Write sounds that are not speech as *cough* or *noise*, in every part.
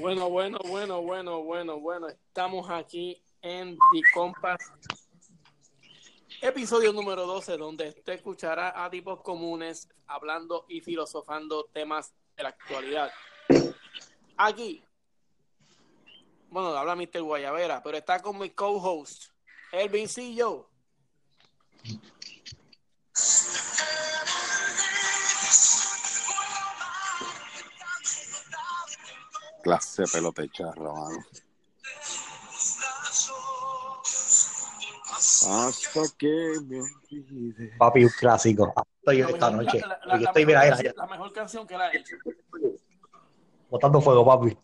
Bueno, bueno, bueno, bueno, bueno, bueno. Estamos aquí en The Compass, episodio número 12, donde usted escuchará a tipos comunes hablando y filosofando temas de la actualidad. Aquí, bueno, habla Mr. Guayavera, pero está con mi co-host, Elvin Sillo. Clase de pelota mano. Hasta que me olvide. Papi, un clásico. Estoy La esta mejor- noche. la- la- Yo la estoy, mejor mira, la mejor canción que la ha hecho. botando fuego, papi.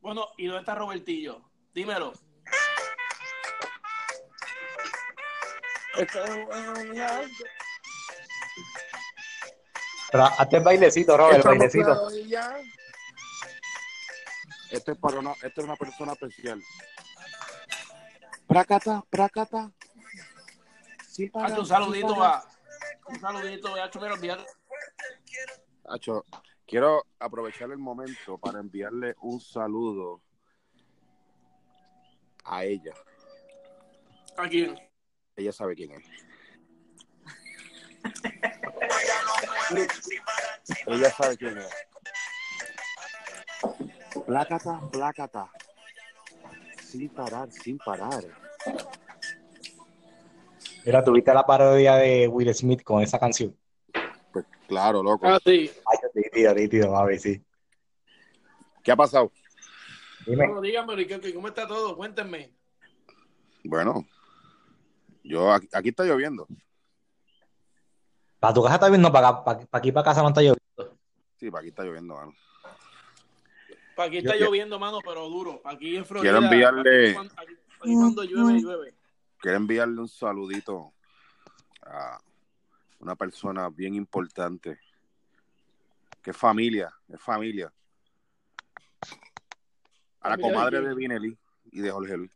Bueno, ¿y dónde está Robertillo? Dímelo. Pero hazte el bailecito, Robert, el bailecito. Esto es para una, esto es una persona especial. Prácata, prácata. Sí, para, Hazte un sí, saludito para. a. Un saludito a Hacho, mira, olvídate. Acho, quiero aprovechar el momento para enviarle un saludo a ella. Aquí. Ella sabe quién es. ella sabe quién es. Plácata, plácata. Sin parar, sin parar. Mira, tuviste la parodia de Will Smith con esa canción. Pues claro, loco. Ah, sí. Nítido, nítido, papi, sí. ¿Qué ha pasado? Dime, Bueno, díganme, ¿qué- ¿cómo está todo? Cuéntenme. Bueno, yo aquí, aquí está lloviendo. ¿para tu casa está viendo? ¿Para, acá- para, para aquí, para casa no está lloviendo? Sí, para aquí está lloviendo, mano. Pa' Aquí está Yo- lloviendo, mano, pero duro. Aquí en Florida. Quiero enviarle- Aquí, aquí- aquí cuando llueve, llueve. Quiero enviarle un saludito a una persona bien importante. Que es familia, es familia. A la ¿Familia de comadre de Vinelli y de Jorge Luis.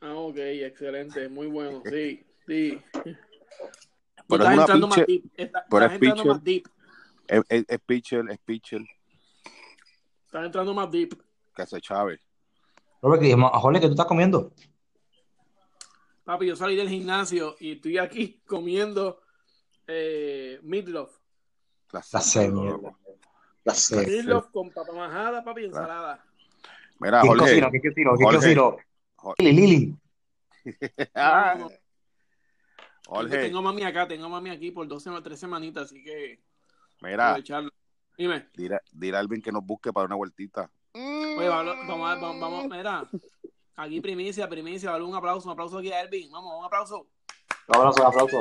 Ah, ok, excelente, muy bueno. *laughs* Sí, sí. Pero estás es entrando más deep. Está- pero Estás es entrando pitcher. más deep. Es, es, es pitcher, es pitcher, Estás entrando más deep. que hace Chávez. Robert, que, Jorge, ¿qué tú estás comiendo? Papi, yo salí del gimnasio y estoy aquí *laughs* comiendo eh, meatloaf. La La mierda. La. Meatloaf con papa majada, papi, ensalada. Mira, ¿Quién Jorge. cocinó? ¿Quién cocinó? ¿Quién Jorge. cocinó? Jorge. Lili, Lili. *laughs* Ah. Jorge, Tengo mami acá, tengo mami aquí por dos semanas, tres semanitas, así que mira, aprovecharlo. Dime. dile a Alvin que nos busque para una vueltita. Oye, vamos, vamos, a- vamos, vamos, mira. Aquí primicia, primicia, dale un aplauso, un aplauso aquí a Elvin. Vamos, un aplauso. Un aplauso, un aplauso.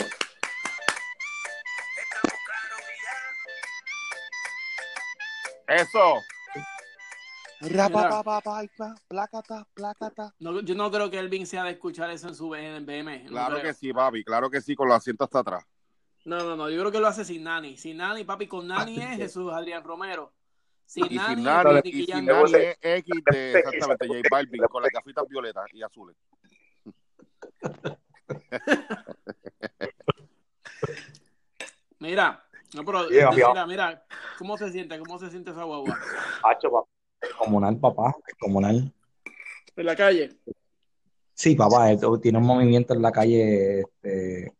Eso. Mira. Plácata, plácata. No, yo no creo que Elvin sea de escuchar eso en su en BM. no Claro creo. que sí, papi, claro que sí, con los asientos hasta atrás. No, no, no, yo creo que lo hace sin Nani. Sin Nani, papi, con Nani es Jesús Adrián Romero. Sin Y Nani, sin y sin. Nani es X de exactamente J Balvin con las gafitas violetas y azules. *laughs* Mira, no, pero Yeah, mira, yeah. mira, ¿cómo se siente? ¿Cómo se siente esa guagua? Hacho, papá. Comunal, papá. Comunal. En la calle. Sí, papá. esto Tiene un movimiento en la calle este,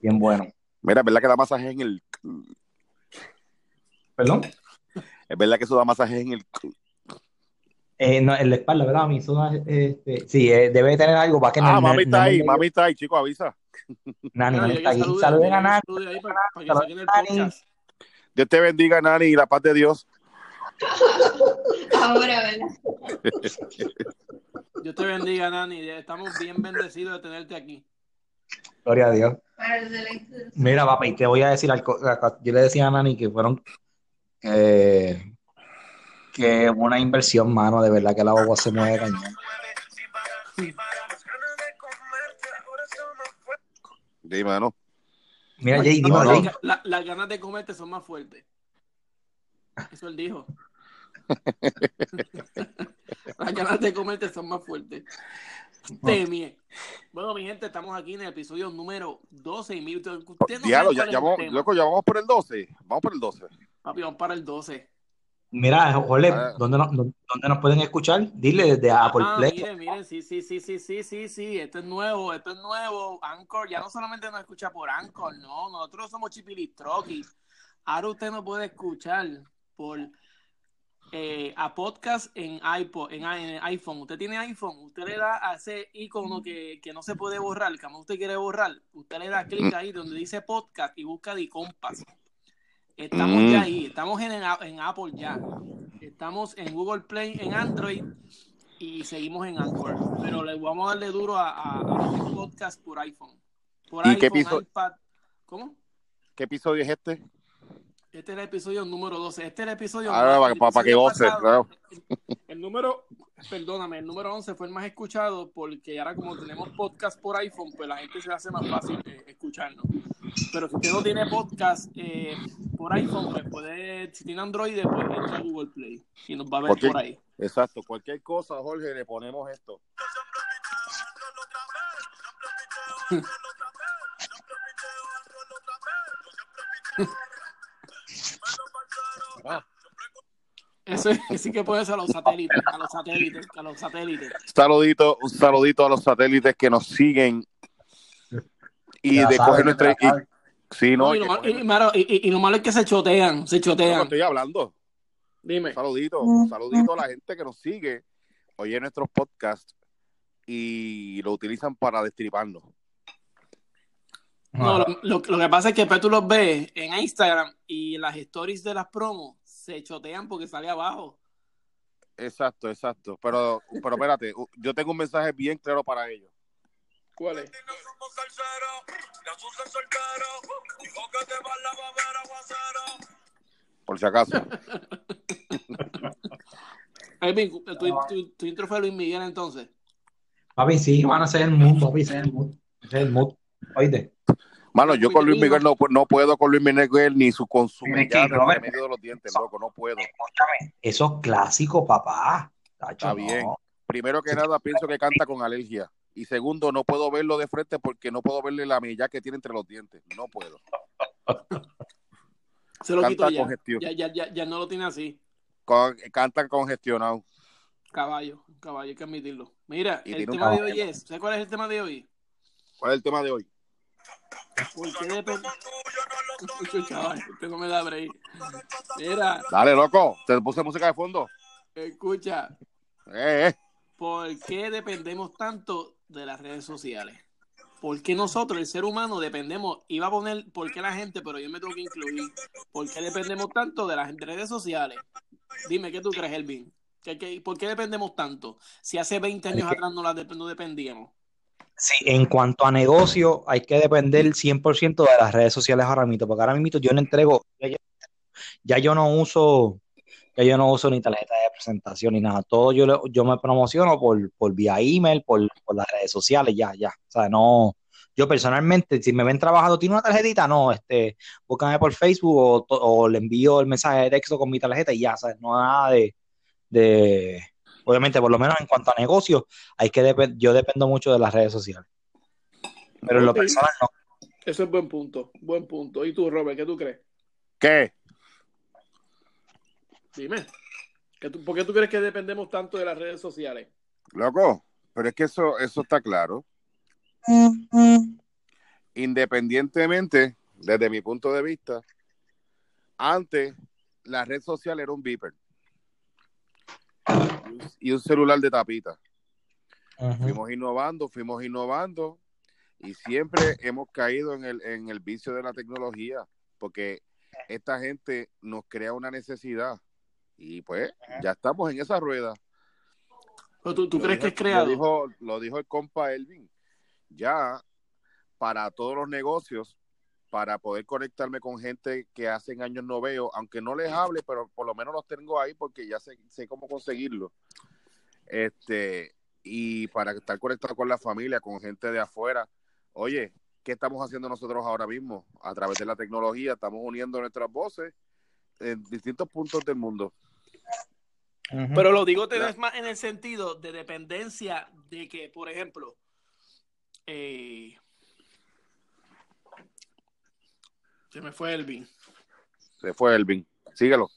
bien bueno. Mira, es verdad que da masaje en el. ¿Perdón? Es verdad que eso da masaje en el. Eh, no, en la espalda, ¿verdad? Mi zona, este, sí, eh, debe tener algo para que Ah, no, mami no- está no ahí, me- mami está ahí, chico, avisa. *laughs* Nani, está salude, Saluden a Nani. para, para que. Dios te bendiga, Nani, y la paz de Dios. Ahora, ¿verdad? *laughs* Dios te bendiga, Nani. Estamos bien bendecidos de tenerte aquí. Gloria a Dios. Mira, papá, y te voy a decir algo. Yo le decía a Nani que fueron eh, que una inversión, mano, de verdad que la boba se mueve cañón. *laughs* Dime, ¿no? Mira, Jay, No, Jay. ga- la- las ganas de comerte son más fuertes. Eso él dijo. *laughs* Las ganas de comerte son más fuertes. Temie. Bueno, mi gente, estamos aquí en el episodio número 12 y no Diablo, ya, ya vamos, loco, ya vamos por el 12. Vamos por el 12. Papi, vamos para el 12. Mira, Jorge, Ah. ¿dónde nos, dónde nos pueden escuchar? Dile desde Apple Ah, Play. miren, miren, sí, sí, sí, sí, sí, sí, sí, esto es nuevo, esto es nuevo. Anchor, ya no solamente nos escucha por Anchor, no, nosotros somos Chipilitroqui. Ahora usted nos puede escuchar por eh, a podcast en iPod, en, iPhone. Usted tiene iPhone, usted le da a ese icono que, que no se puede borrar, que usted quiere borrar, usted le da clic ahí donde dice podcast y busca de Compass. Estamos Mm. ya ahí, estamos en, en Apple ya. Estamos en Google Play, en Android y seguimos en Anchor. Pero le vamos a darle duro a, a, a este podcast por iPhone. Por ¿Y iPhone, qué piso- iPad. ¿Cómo? ¿Qué episodio es este? Este es el episodio número 12. Este es el episodio Ahora, para, para que episodio goce, claro. El número, perdóname, el número 11 fue el más escuchado porque ahora como tenemos podcast por iPhone, pues la gente se le hace más fácil eh, escucharnos. Pero si usted no tiene podcast eh, por iPhone, pues puede, si tiene Android, pues entra a Google Play y nos va a ver ¿Por ahí. Exacto, cualquier cosa, Jorge, le ponemos esto. *laughs* Eso es, sí que puede ser a los satélites, a los satélites, a los satélites. Saludito, un saludito a los satélites que nos siguen y Ya de saben, coger nuestra. y- sí, no, No, y, lo malo, coger- y, mano, y- lo malo es que se chotean, se no, chotean. estoy hablando. Dime. Saludito, un saludito a la gente que nos sigue, oye nuestros podcasts y lo utilizan para destriparnos. No, lo, lo- lo que pasa es que después tú los ves en Instagram y las stories de las promos se chotean porque sale abajo. Exacto, exacto. Pero, pero espérate, yo tengo un mensaje bien claro para ellos. ¿Cuál es? Por si acaso. *laughs* Elvin, tu, tu- tu intro fue Luis Miguel entonces. Papi, sí, van a ser el mood, papi, es el mood. Ese es el mood. Oíste. Mano, yo con Luis Miguel no, pu- no puedo con Luis Miguel ni su con su Mira, mellada que, en medio de los dientes, loco, no puedo. Escúchame, eso es clásico, papá. Tacho, Está bien. no. Primero que nada, pienso que canta con alergia. Y segundo, no puedo verlo de frente porque no puedo verle la mella que tiene entre los dientes. No puedo. *laughs* Se lo quito ya. Ya, ya, ya, ya no lo tiene así. Con- canta congestionado. Caballo, caballo, hay que admitirlo. Mira, Y el tema de hoy es, ¿sabes cuál es el tema de hoy? ¿Cuál es el tema de hoy? ¿Por qué depende? Escucha, chaval, usted no me da break. Mira, Dale, loco. Te puse música de fondo. escucha, Eh, eh. ¿por qué dependemos tanto de las redes sociales? ¿Por qué nosotros, el ser humano, dependemos? Iba a poner por qué la gente, pero yo me tengo que incluir. ¿Por qué dependemos tanto de las redes sociales? Dime, ¿qué tú crees, Elvin? ¿Qué- qué- ¿Por qué dependemos tanto? Si hace 20 años atrás no, las dep- no dependíamos. Sí, en cuanto a negocio, hay que depender 100% de las redes sociales ahora mismo, porque ahora mismo yo no entrego, ya yo no uso, ya yo no uso ni tarjeta de presentación ni nada, todo yo, yo me promociono por, por vía email, por, por las redes sociales, ya, ya, o sea, no, yo personalmente, si me ven trabajando, ¿tiene una tarjetita? No, este, búscame por Facebook o, le envío el mensaje de texto con mi tarjeta y ya, ¿sabes? No nada de, de, obviamente, por lo menos en cuanto a negocio, hay que dep- yo dependo mucho de las redes sociales. Pero en lo personal no. Eso es buen punto, buen punto. ¿Y tú, Robert, qué tú crees? ¿Qué? Dime. ¿Qué tú- ¿Por qué tú crees que dependemos tanto de las redes sociales? Loco. Pero es que eso, eso está claro. Independientemente, desde mi punto de vista, antes la red social era un beeper y un celular de tapita. Fuimos innovando, fuimos innovando y siempre hemos caído en el, en el vicio de la tecnología porque esta gente nos crea una necesidad y pues ya estamos en esa rueda. ¿O ¿Tú, crees dijo- que es creado? Lo dijo, lo dijo el compa Elvin. Ya para todos los negocios, para poder conectarme con gente que hace años no veo, aunque no les hable, pero por lo menos los tengo ahí porque ya sé, sé cómo conseguirlo. Este, y para estar conectado con la familia, con gente de afuera. Oye, ¿qué estamos haciendo nosotros ahora mismo? A través de la tecnología, estamos uniendo nuestras voces en distintos puntos del mundo. Pero lo digo te Ya. ves más en el sentido de dependencia de que, por ejemplo, eh, se me fue Elvin. Se fue Elvin. Síguelo.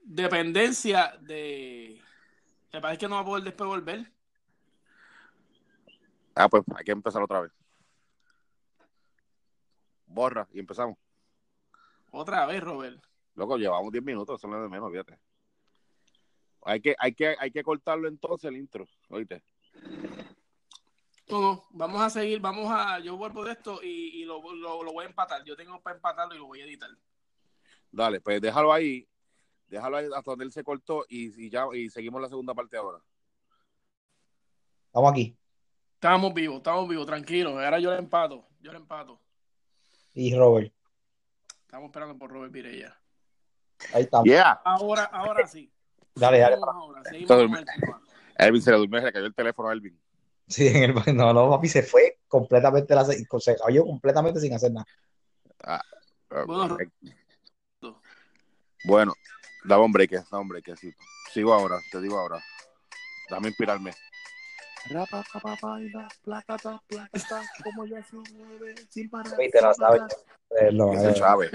Dependencia de. Me parece que no va a poder después volver. Ah, pues hay que empezar otra vez. Borra y empezamos. Otra vez, Robert. Loco, llevamos 10 minutos, eso no es de menos, fíjate. Hay que, hay que, hay que cortarlo entonces el intro, oíste. No, no, vamos a seguir, vamos a. Yo vuelvo de esto y, y lo, lo- lo voy a empatar. Yo tengo para empatarlo y lo voy a editar. Dale, pues déjalo ahí, déjalo ahí hasta donde él se cortó y, y ya y seguimos la segunda parte ahora. Estamos aquí. Estamos vivos, estamos vivos, tranquilos. Ahora yo le empato, yo le empato. Y Robert. Estamos esperando por Robert Virella. Ahí estamos. Yeah. Ahora, ahora sí. Dale, dale. Elvin se le durmió, se le cayó el teléfono a Elvin. Sí, en el no, no, papi, se fue completamente, la, se cayó completamente sin hacer nada. Ah, Bueno, correcto. Bueno, dame un break, dame un break. sí. Sigo ahora, te digo ahora. Dame inspirarme. como ya se mueve sin parar. Sí, te la sabes. Eh, no, Ese eh, Chávez.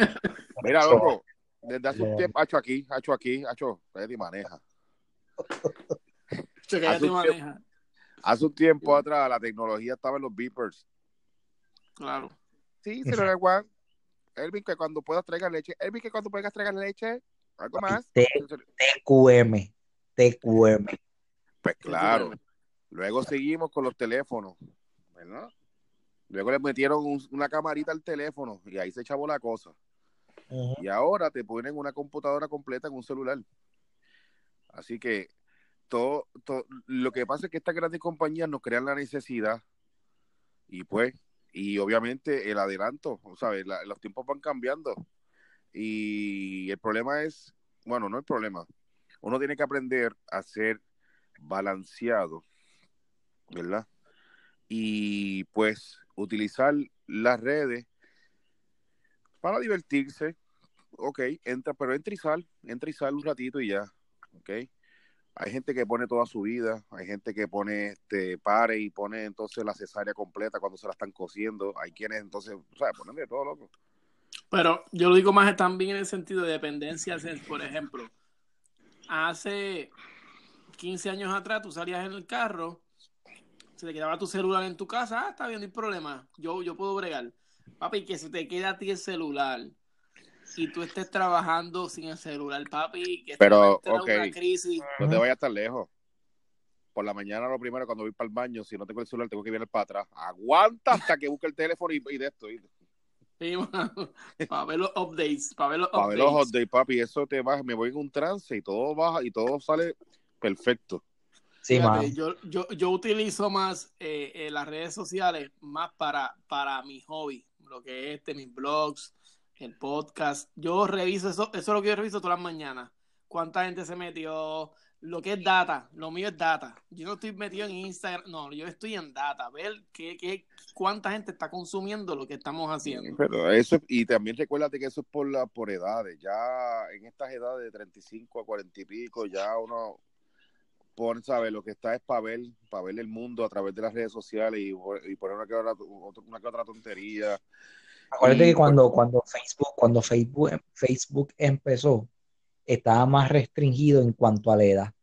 Mira, loco, desde hace un No. tiempo, aquí, hacho aquí, hacho, Freddy maneja. *laughs* Che, que ya Hace te un maneja. Hace un tiempo atrás la tecnología estaba en los beepers. Claro. Sí, señor Juan. Elvin, que cuando puedas traiga leche. Elvin, que cuando puedas traiga leche. ¿Algo más? TQM. TQM. Pues claro. Luego seguimos con los teléfonos, ¿verdad? Luego le metieron un- una camarita al teléfono y ahí se echabó la cosa. Y ahora te ponen una computadora completa en un celular. Así que todo, lo que pasa es que estas grandes compañías nos crean la necesidad y pues, y obviamente el adelanto, ¿sabes? Los tiempos van cambiando y el problema es, bueno, no el problema, uno tiene que aprender a ser balanceado, ¿verdad? Y pues utilizar las redes para divertirse, ok, entra, pero entra y sal, entra y sal un ratito y ya, ok. Hay gente que pone toda su vida, hay gente que pone este pare y pone entonces la cesárea completa cuando se la están cosiendo, hay quienes entonces, o sea, ponen de todo loco. Pero yo lo digo más también en el sentido de dependencia. Por ejemplo, hace 15 años atrás tú salías en el carro, se te quedaba tu celular en tu casa, ah, está bien, no hay problema, yo, yo puedo bregar. Papi, que se te queda a ti el celular y tú estés trabajando sin el celular, papi, que Pero, te va a entrar ok. una crisis. No te vayas tan lejos. Por la mañana lo primero cuando voy para el baño, si no tengo el celular, tengo que virar para atrás. Aguanta hasta que busque el teléfono y, y de esto. y- Sí, *laughs* para ver los updates, para ver los Para ver los updates. papi, eso te baja, me voy en un trance y todo baja y todo sale perfecto. Sí, Fíjate, yo, yo, yo utilizo más eh, eh, las redes sociales más para, para mi hobby, lo que es este, mis blogs, el podcast. Yo reviso eso, eso es lo que yo reviso todas las mañanas. Cuánta gente se metió, lo que es data, lo mío es data. Yo no estoy metido en Instagram, no, yo estoy en data, ver qué, qué, cuánta gente está consumiendo lo que estamos haciendo. Pero eso, y también recuérdate que eso es por, la, por edades. Ya en estas edades de 35 a 40 y pico, ya uno Lo que está es para ver, para ver el mundo a través de las redes sociales y, y poner una que otra, una que otra tontería. Acuérdate Y, que cuando, cuando Facebook, cuando Facebook, Facebook empezó, estaba más restringido en cuanto a la edad.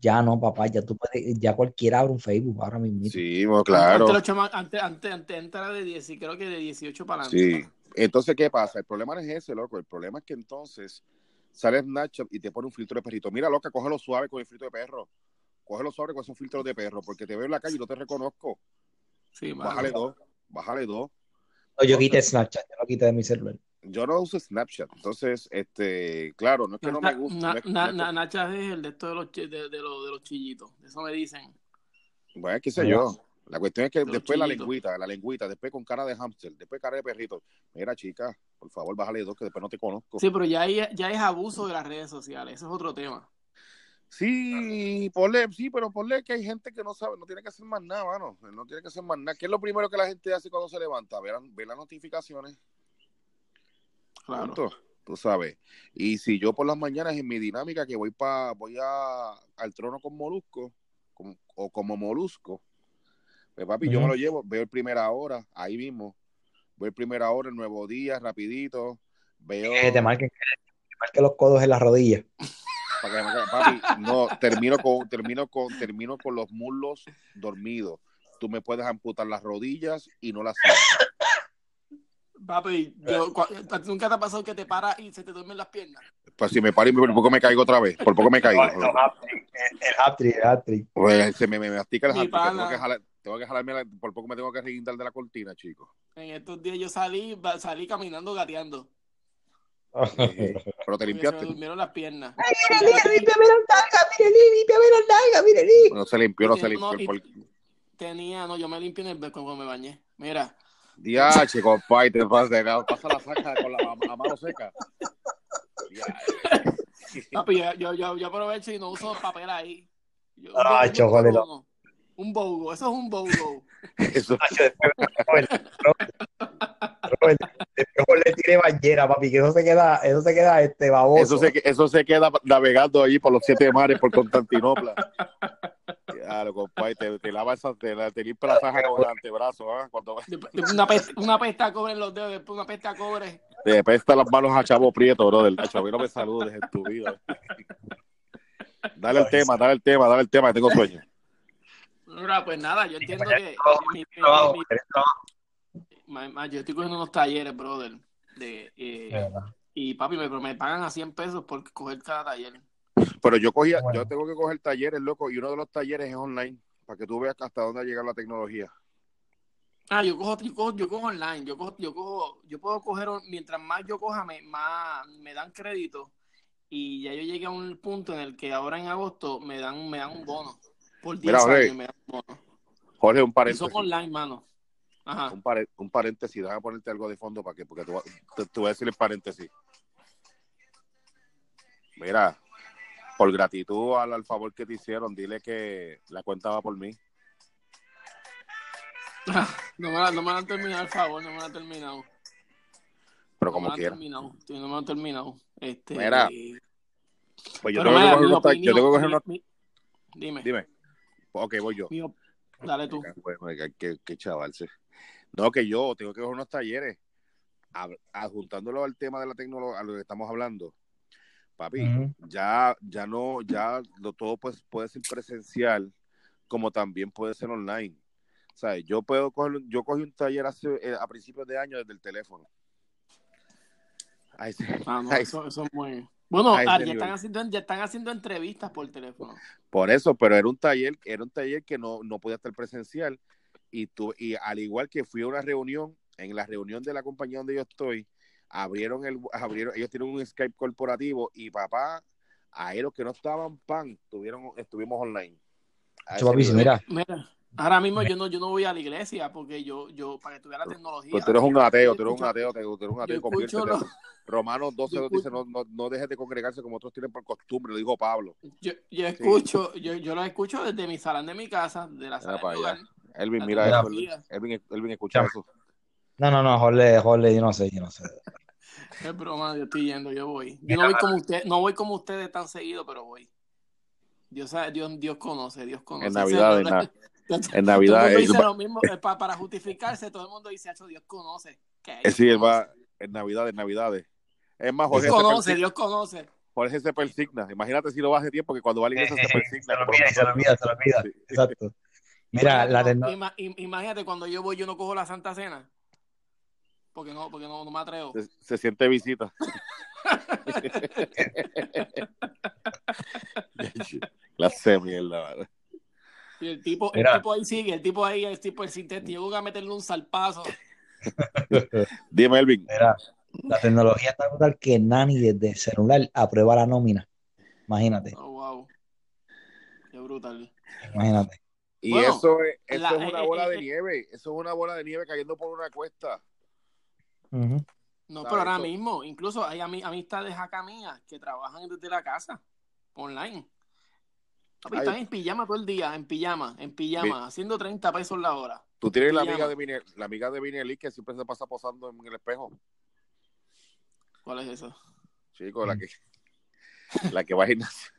Ya no, papá, ya tú puedes, ya cualquiera abre un Facebook ahora mismo. Sí, bueno, claro. Antes, antes, antes, antes entra de 10, y creo que de 18 para adelante. Sí. Entonces, ¿qué pasa? El problema no es ese, loco. El problema es que entonces sale Snapchat y te pone un filtro de perrito. Mira, loca, cógelo suave con el filtro de perro. Cógelo suave con esos filtros de perro, porque te veo en la calle y no te reconozco. Sí. Bájale dos, bájale dos. No, yo quité Snapchat, yo lo quité de mi celular. Yo no uso Snapchat, entonces, este, claro, no es que no me Na- gusta. na- na- na- es el de esto de los, de, de los, de los chillitos. Eso me dicen. Bueno, qué sé yo. La cuestión es que De después la lengüita, la lengüita, después con cara de hámster, después cara de perrito. Mira, chica, por favor, bájale dos, que después no te conozco. Sí, pero ya, hay- ya es abuso de las redes sociales. Eso es otro tema. Sí, ponle, sí, pero ponle que hay gente que no sabe, no tiene que hacer más nada, mano. No tiene que hacer más nada. ¿Qué es lo primero que la gente hace cuando se levanta? Ver, ver las notificaciones. Claro. Punto. tú sabes. Y si yo por las mañanas en mi dinámica que voy pa, voy a, al trono con molusco, con- o como molusco, pues papi, yo me lo llevo, veo el primera hora, ahí mismo, veo el primera hora, el nuevo día, rapidito, veo... Que te marquen, que te marquen los codos en las rodillas. para que me marque- papi, no, termino con, termino con, termino con los muslos dormidos. Tú me puedes amputar las rodillas y no las. Papi, yo, cua- ¿a ti ¿nunca te ha pasado que te paras y se te duermen las piernas? Pues si me paro y por poco me caigo otra vez, por poco me caigo. El hat-trick, el hat-trick. Pues se me, me mastica el háptico, tengo pana. que jalar, tengo que jalarme, la- por poco me tengo que reguindar de la cortina, chicos. En estos días yo salí, salí caminando, gateando. Pero te Porque se me limpiaste. durmieron las piernas. Mire, límpiame las nalgas, mire, las nalgas, mire, límpiame. No se limpió, no se No, limpió. y- Por... Tenía, no, yo me limpié en el cuando me bañé. Mira, Diache, compadre, te pasa, pasa la saca con la, mano seca. Papi, yo, yo, yo, aprovecho y no uso papel ahí. Yo- Ay, chojole, un no. Un bogo, eso es un bogo. *laughs* Eso, después, Robert, después le tire bañera, papi, que eso se queda, eso se queda este baboso. eso, se, eso se queda navegando allí por los siete mares, por Constantinopla. Claro, compadre, te, te lava esa, te, te limpia la faja con el antebrazo, ¿ah? Cuando Después- después Una pesta, una pesta a cobre en los dedos, después una pesta a cobre. te pesta las manos a Chavo Prieto, bro, del Nacho. A mí no me saludes en tu vida. Dale el tema, dale el tema, dale el tema, que tengo sueño. Mira, pues nada, yo entiendo que mi- mi- mi- yo estoy cogiendo unos talleres, brother. De, eh, y papi, me, me pagan a 100 pesos por coger cada taller. Pero yo cogía, Bueno. yo tengo que coger talleres, loco, y uno de los talleres es online, para que tú veas hasta dónde ha llegado la tecnología. Ah, yo cojo, yo cojo, yo cojo online, yo cojo, yo cojo, yo puedo coger, mientras más yo coja, me, más me dan crédito. Y ya yo llegué a un punto en el que ahora en agosto me dan, me dan un bono. Por 10 Mira, Jorge, años me dan un. Jorge, un Y paréntesis. son online, mano. Ajá. Un, pare- un paréntesis, déjame ponerte algo de fondo para que, porque a- te- te voy a decir el paréntesis. Mira, por gratitud al, al favor que te hicieron, dile que la cuenta va por mí. *laughs* No me, la, no me la han terminado, el favor, no me la han terminado. Pero No como me la han quiera. terminado, sí, no me la han terminado. Este, Mira, Pues yo tengo, que mira, que coger mi- mi- Dime, Dime. Ok, voy yo. dale tú. Bueno, que, que, que chaval. sí. No, que yo tengo que coger unos talleres, adjuntándolo al tema de la tecnología, a lo que estamos hablando. Papi, ya, ya no, ya lo, todo pues, puede ser presencial, como también puede ser online. O sea, yo puedo coger, yo cogí un taller hace, eh, a principios de año desde el teléfono. Ay, sí. Ah, no, Ay, eso, eso es muy... Bueno, ah, ya, están haciendo, ya están haciendo entrevistas por teléfono. Por eso, pero era un taller, era un taller que no, no podía estar presencial. Y tú, y al igual que fui a una reunión, en la reunión de la compañía donde yo estoy, abrieron el, abrieron, ellos tienen un Skype corporativo y papá, a ellos que no estaban pan, tuvieron, estuvimos online. Mira, Mira, ahora mismo yo no, yo no voy a la iglesia porque yo, yo para que tuviera la tecnología. Pues tú eres un ateo, tú eres un escucho- ateo, te- tú eres un ateo. escucho, Romanos 12 *laughs* yo nos dice, escucho- no, no, no dejes de congregarse como otros tienen por costumbre, lo dijo Pablo. yo, yo escucho, yo, yo lo escucho desde mi salón de mi casa, de la sala. Elvin, mira eso. Elvin, Elvin, escucha Ya. eso. no, no, no, Jorge, Jorge, yo no sé, yo no sé. Es broma, yo estoy yendo, yo voy. Yo no voy como usted, no voy como ustedes tan seguido, pero voy. Dios sabe, Dios, Dios conoce, Dios conoce. En Navidad, en, en Navidad. *laughs* Todo el mundo él dice va- lo mismo, eh, pa- para justificarse, todo el mundo dice, "Acho, Dios conoce. Que Eh, Dios sí, él va en Navidades, Navidades. Es más, Dios Jorge se, conoce, persigna, Dios conoce. Jorge se persigna. Imagínate si lo va hace tiempo que cuando va a la iglesia se Se persigna. lo olvida, se lo olvida, se lo olvida. Sí. Exacto. *laughs* Mira, la im- imagínate cuando yo voy, yo no cojo la Santa Cena. Porque no, porque no, no me atrevo. Se, se siente visita. *laughs* la mierda, ¿vale? Y el tipo, Mira. el tipo ahí sigue, el tipo ahí, el tipo el sintético, yo voy a meterle un salpazo. *laughs* Dime, Elvin. Mira, la tecnología está brutal que Nani desde el celular aprueba la nómina. Imagínate, Oh, wow. Qué brutal. imagínate. Y Bueno, eso, es, eso la- es una eh, bola eh, de eh. nieve. Eso es una bola de nieve cayendo por una cuesta. No, pero ahora mismo, incluso hay ami- amistades acá mías que trabajan desde la casa, online. Papi, están en pijama todo el día, en pijama, en pijama, haciendo 30 pesos la hora. Tú tienes la amiga de Vine, la amiga de Vinelli que siempre se pasa posando en el espejo. ¿Cuál es eso? Chico, la que, la que va a gimnasio.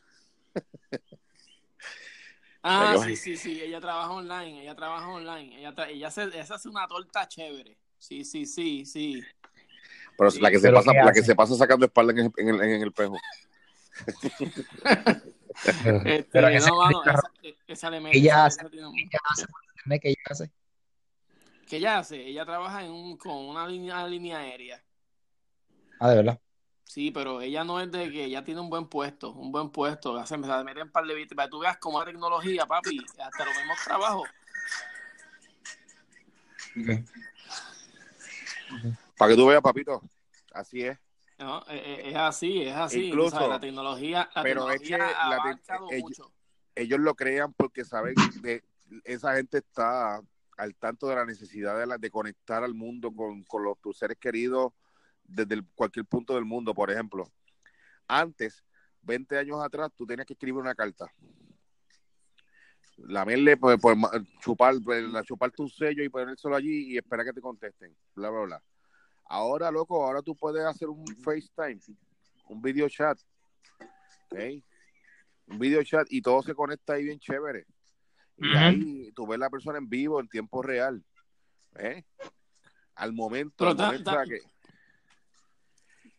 Ah, sí, sí, sí, ella trabaja online, ella trabaja online, ella, tra- ella, hace, ella hace una torta chévere. Sí, sí, sí, sí. Pero Sí, la que se pasa, ¿qué la que se pasa sacando espalda en el, en el, en el espejo. *laughs* Este, Pero esa- no, mano, esa, esa le mete, Ella hace- un-. ¿Qué ella hace? ¿Qué ella hace? Ella trabaja en un, con una línea, línea aérea. Ah, de verdad. Sí, pero ella no es de que ella tiene un buen puesto, un buen puesto. Hace, se mete en par de bits, para que tú veas cómo es tecnología, papi, hasta los mismos trabajos. Para que tú veas, papito. Así es. ¿No? Eh, eh, Es, así, es así. Incluso- sabes, la tecnología, la pero es tecnología que ha avanzado ellos- mucho. Ellos lo crean porque saben de esa gente está al tanto de la necesidad de, la- de conectar al mundo con, con los, tus seres queridos desde el- cualquier punto del mundo. Por ejemplo, antes, 20 años atrás, tú tenías que escribir una carta. Lamerle, pues, pues, chupar, pues, la- chupar tu sello y ponérselo allí y esperar que te contesten. Bla, bla, bla. Ahora, loco, ahora tú puedes hacer un FaceTime, un video chat. ¿ok? Un video chat y todo se conecta ahí bien chévere. Y ahí tú ves la persona en vivo, en tiempo real. ¿eh? Al momento, al que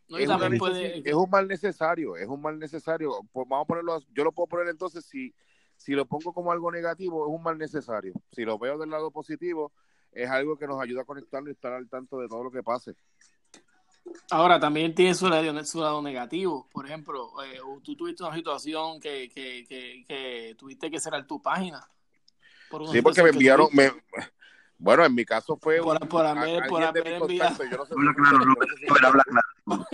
No, es, puede, es un mal necesario, es un mal necesario. Pues vamos a ponerlo, yo lo puedo poner entonces si, si lo pongo como algo negativo, es un mal necesario. Si lo veo del lado positivo, es algo que nos ayuda a conectarnos y estar al tanto de todo lo que pase. Ahora también tiene su lado, su lado negativo. Por ejemplo, eh, tú tuviste una situación que, que, que, que tuviste que cerrar tu página. Por Sí, porque me enviaron, me, bueno, en mi caso fue Por- un- por a- haber- por haber enviado- *laughs* yo no sé si Habla fue- claro, yo no sé si fue- Habla claro.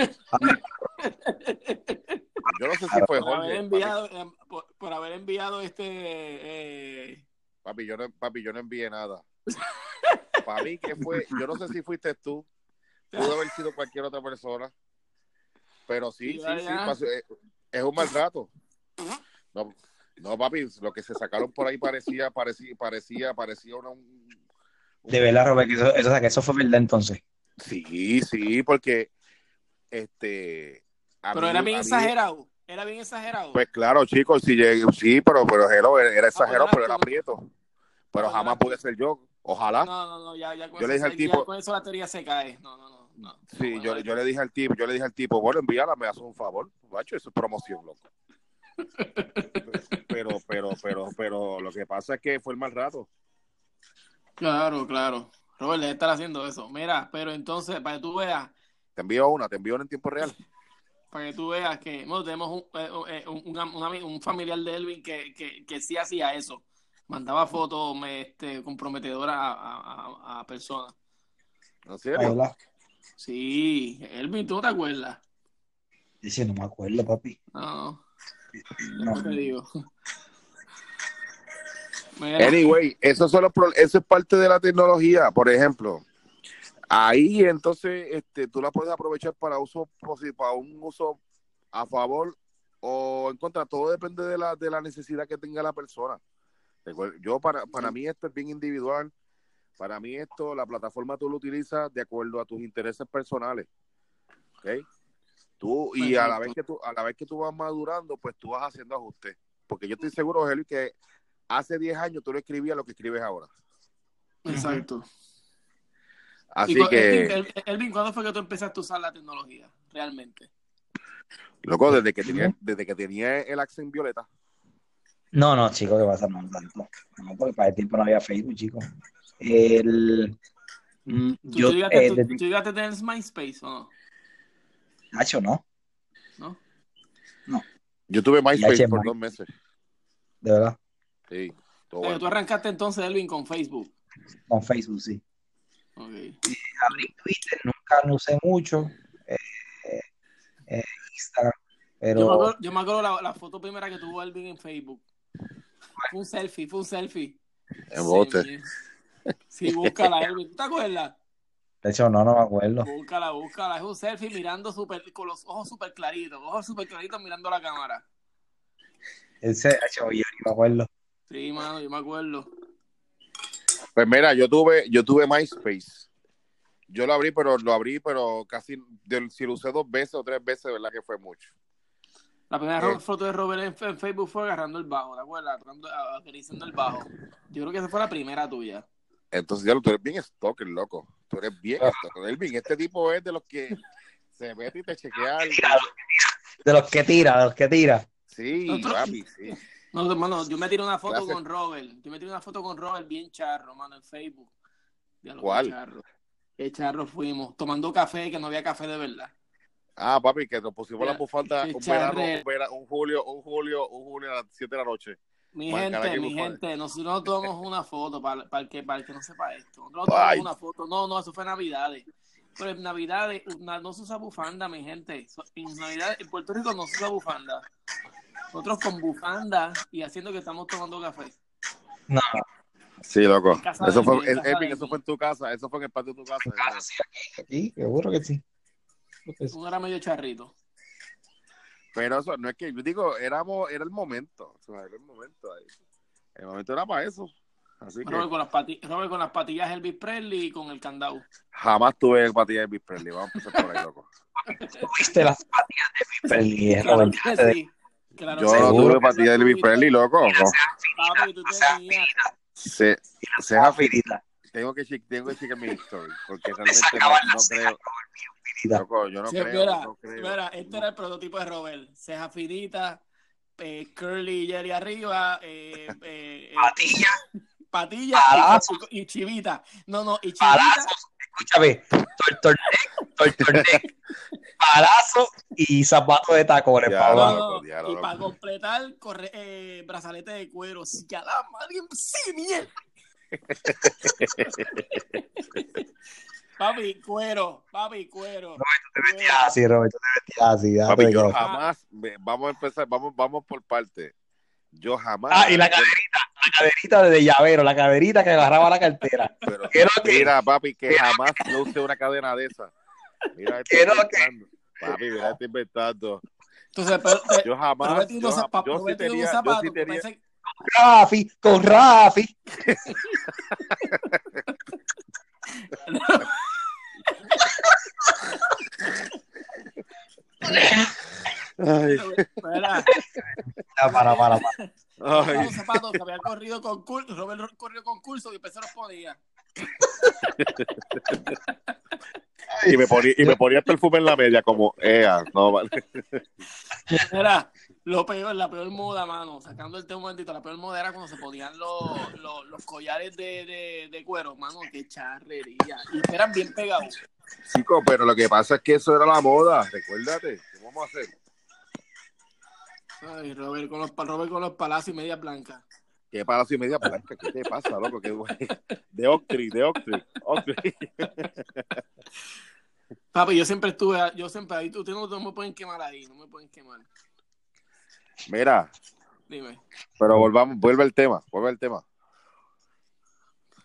Yo no sé si fue por haber Jorge. enviado, por, por haber enviado este eh, Papi, yo no, papi, yo no envié nada. Para mí que fue, yo no sé si fuiste tú, pudo haber sido cualquier otra persona, pero sí, Sí, sí, vaya. sí, pasó- eh, es un mal rato. No, no, papi, lo que se sacaron por ahí parecía, parecía, parecía, parecía una, un, un- De verdad, Robert, que eso, eso, eso fue verdad entonces. Sí, sí, porque este. a pero mí- era bien exagerado. Era bien exagerado. Pues claro, chicos, sí, sí, pero, pero hello, era exagerado, pues, pero era tú no- prieto. Pero pues, jamás era- pude ser yo. Ojalá. no, no, no, ya, ya con Yo eso, le dije al tipo- con eso la teoría se cae. No, no, no. no. Sí, No, yo, yo le dije al tipo, yo le dije al tipo, bueno, envíala, me haces un favor. Macho, eso es promoción, loco. *laughs* Pero, pero, pero, pero lo que pasa es que fue el mal rato. Claro, claro. Robert, debe estar haciendo eso. Mira, pero entonces, para que tú veas, Te envío una, te envío una en tiempo real. Para que tú veas que bueno, tenemos un, eh, eh, un, un, un ami- un familiar de Elvin que, que, que sí hacía eso. Mandaba fotos me, este, comprometedoras a, a, a- personas. ¿En De serio? verdad. Sí, Elvin, ¿tú no te acuerdas? Dice, no me acuerdo, papi. No, No. no te digo. *laughs* Mira, Anyway, eso, son los eso es parte de la tecnología. Por ejemplo, ahí entonces este, tú la puedes aprovechar para uso para un uso a favor o en contra. Todo depende de la, de la necesidad que tenga la persona. Yo para, para mí esto es bien individual. Para mí esto, la plataforma tú lo utilizas de acuerdo a tus intereses personales. ¿ok? Tú, y a la vez que tú, a la vez que tú vas madurando, pues tú vas haciendo ajustes. Porque yo estoy seguro, Heli, que hace 10 años tú no escribías lo que escribes ahora. exacto. Así Y que, Elvin, El- Elvin, ¿cuándo fue que tú empezaste a usar la tecnología? Realmente. loco, desde que tenía, desde que tenía el accent violeta, No, no, chico, ¿qué pasa? No, tanto. No, porque para el tiempo no había Facebook, chico. El, mm, ¿Tú, yo, tú llegaste, eh, tú- desde- tú llegaste a tener MySpace o no? Nacho, no, ¿No? yo tuve MySpace por dos meses. de verdad. Sí, todo Pero bueno. tú arrancaste entonces, Elvin, con Facebook. Con Facebook, sí. Abrí Twitter, nunca lo usé mucho. Eh, eh, Instagram, pero. Yo me acuerdo, yo me acuerdo la, la foto primera que tuvo Elvin en Facebook. Fue un selfie, fue un selfie. En bote. Sí, búscala, Elvin. ¿Tú te acuerdas? De hecho, no, no me acuerdo. Búscala, búscala. Es un selfie mirando super, con los ojos súper claritos. Ojos súper claritos mirando la cámara. Ese, yo ni me acuerdo. Sí, mano, yo me acuerdo. Pues mira, yo tuve, yo tuve MySpace Yo lo abrí, pero lo abrí, pero casi, del- si lo usé dos veces o tres veces, de verdad que fue mucho. La primera Eh. foto de Robert en, Facebook fue agarrando el bajo, ¿te acuerdas? Agarrando- a- Acariciando el bajo. Yo creo que esa fue la primera tuya. Entonces, ya tú eres bien stalker, loco. Tú eres bien stalker. Elvin, este tipo es de los que se mete y te chequea. el- De los que tira, de los que tira. Sí, papi, sí. No, hermano, yo me tiré una foto con Robert. Yo me tiré una foto con Robert bien charro, mano, en Facebook. Diablo, qué ¿Cuál? charro. Qué charro fuimos. Tomando café, que no había café de verdad. Ah, papi, que nos pusimos la bufanda un verano, un, julio, un julio, un julio a las 7 de la noche. Mi Para gente, mi gente, nosotros nos tomamos una foto para, para, el que, para el que no sepa esto. Nosotros Ay. tomamos una foto. No, no, eso fue Navidades. Pero en Navidades no se usa bufanda, mi gente. En Navidad, en Puerto Rico no se usa bufanda. Nosotros con bufanda y haciendo que estamos tomando café. No, Sí, loco. Eso fue, de eso fue en tu casa, eso fue en el patio de tu casa. casa, sí, aquí, aquí, seguro que sí. Sí. Uno era medio charrito. Pero eso, no es que, yo digo, éramos, era el momento. O sea, era el momento ahí. El momento era para eso. Así que Robert con las, pati- Robert con las patillas Elvis Presley y con el candado. jamás tuve patilla de Elvis Presley. Vamos a empezar por ahí, loco. *laughs* ¿Viste las patillas de mi Presley? Claro sí. Claro Yo no tuve patilla de Elvis Presley, loco. Se, finita, tengo que tengo que mi history porque realmente no, creo, loco, yo no Sí, creo, mira, no creo. mira, este era el prototipo de Robert. Ceja finita, eh, curly jelly arriba, eh, eh, eh, Patilla, patilla y, y chivita. No, no, y chivita. palazos, escúchame, tortorneck, *laughs* palazo y zapato de tacones No, no, y para completar, corre, eh, brazalete de cuero. Sí, ya la madre, sí, miel. *laughs* papi, cuero, papi, cuero. Te vestías así, Robert, tú te vestías así. Papi, yo jamás, vamos a empezar, vamos, vamos por parte. Yo jamás. Ah, y la caderita, caderita de llavero, la caderita que agarraba la cartera. Pero, ¿Qué es lo que- mira, papi, que jamás yo usé una cadena de esa. Mira, ¿Qué es lo que- inventando. Papi, mira, estoy inventando. Entonces, pero, eh, Yo jamás. Tiene Yo, unos ja- zapatos, yo sí tenía, unos yo zapatos sí tenía, parece- Rafi, con Rafi. *laughs* Ay, Espera, Ya, para, para, para. Ay. unos zapatos que habían corrido con curso, Robert corrió con curso y empezó los ponía. *laughs* Y me ponía, y me ponía el perfume en la media, como, ea, no, vale. *laughs* Era lo peor, la peor moda, mano. Sacando el tema un momentito, la peor moda era cuando se ponían los, los, los collares de, de, de cuero, mano. Qué charrería. Y eran bien pegados. Chico, pero lo que pasa es que eso era la moda, recuérdate. ¿Qué vamos a hacer? Ay, Robert con los, Robert con los palacios y media blanca. ¿Qué palacio y media blanca? ¿Qué te pasa, loco? ¿Qué? De Octri, de Octri. Octri. *laughs* Papi, yo siempre estuve, yo siempre ahí, ustedes no, no me pueden quemar ahí, no me pueden quemar. Mira, Dime, pero volvamos, vuelve al tema, vuelve al tema.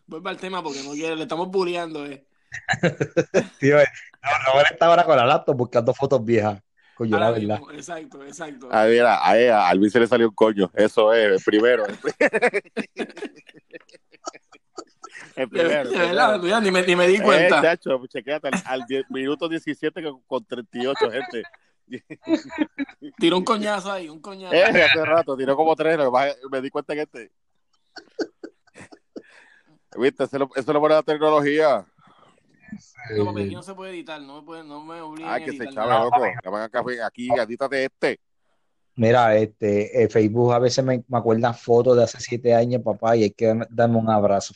vuelve al tema porque no quiere, le estamos bulleando, eh. *laughs* Tío, eh, no, Robert está ahora con la laptop buscando fotos viejas. Coño, la Ahora verdad. mismo, exacto, exacto. A ver, a, a, a Alvin se le salió un coño. Eso es, el primero. *laughs* El primero. de verdad, mira, ni me, ni me di Eh, cuenta. chacho, chequéate, al, al die- minuto 17 con, con 38, gente. *laughs* Tiró un coñazo ahí, un coñazo. Eh, hace rato, tiró como tres, me di cuenta que este. *laughs* ¿Viste? Eso, es lo- eso es lo bueno de la tecnología. No, aquí no se puede editar, no me, puede, no me obliguen Ay, a que se nada. loco. Acá, aquí, edítate este. Mira, este, eh, Facebook a veces me, me acuerdan fotos de hace siete años, papá, y hay que darme un abrazo.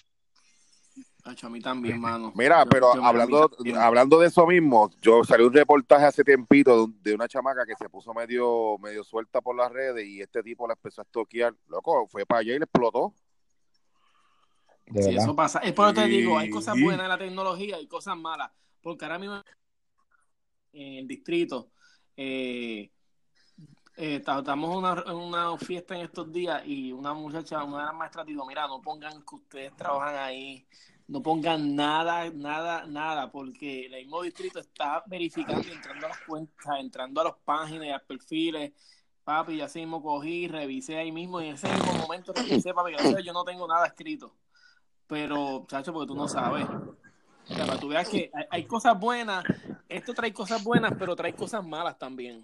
Acho, a mí también, mano. Mira, Yo- pero yo hablando, a hablando de eso mismo, yo salió un reportaje hace tiempito de una chamaca que se puso medio, medio suelta por las redes y este tipo la empezó a estoquear. Loco, fue para allá y le explotó. De Sí, verdad. eso pasa. Es por eso te digo, hay cosas buenas en la tecnología y cosas malas. Porque ahora mismo en el distrito eh, eh, ta- estamos en una, en una fiesta en estos días y una muchacha, una de las maestras dijo, mira, no pongan que ustedes trabajan ahí, no pongan nada, nada, nada, porque el mismo distrito está verificando, entrando a las cuentas, entrando a las páginas, y a los perfiles. Papi, ya así mismo cogí, revisé ahí mismo y en ese mismo momento revisé, papi, yo no tengo nada escrito. Pero, chacho, porque tú no sabes. O sea, para tú veas que hay, hay cosas buenas, esto trae cosas buenas, pero trae cosas malas también.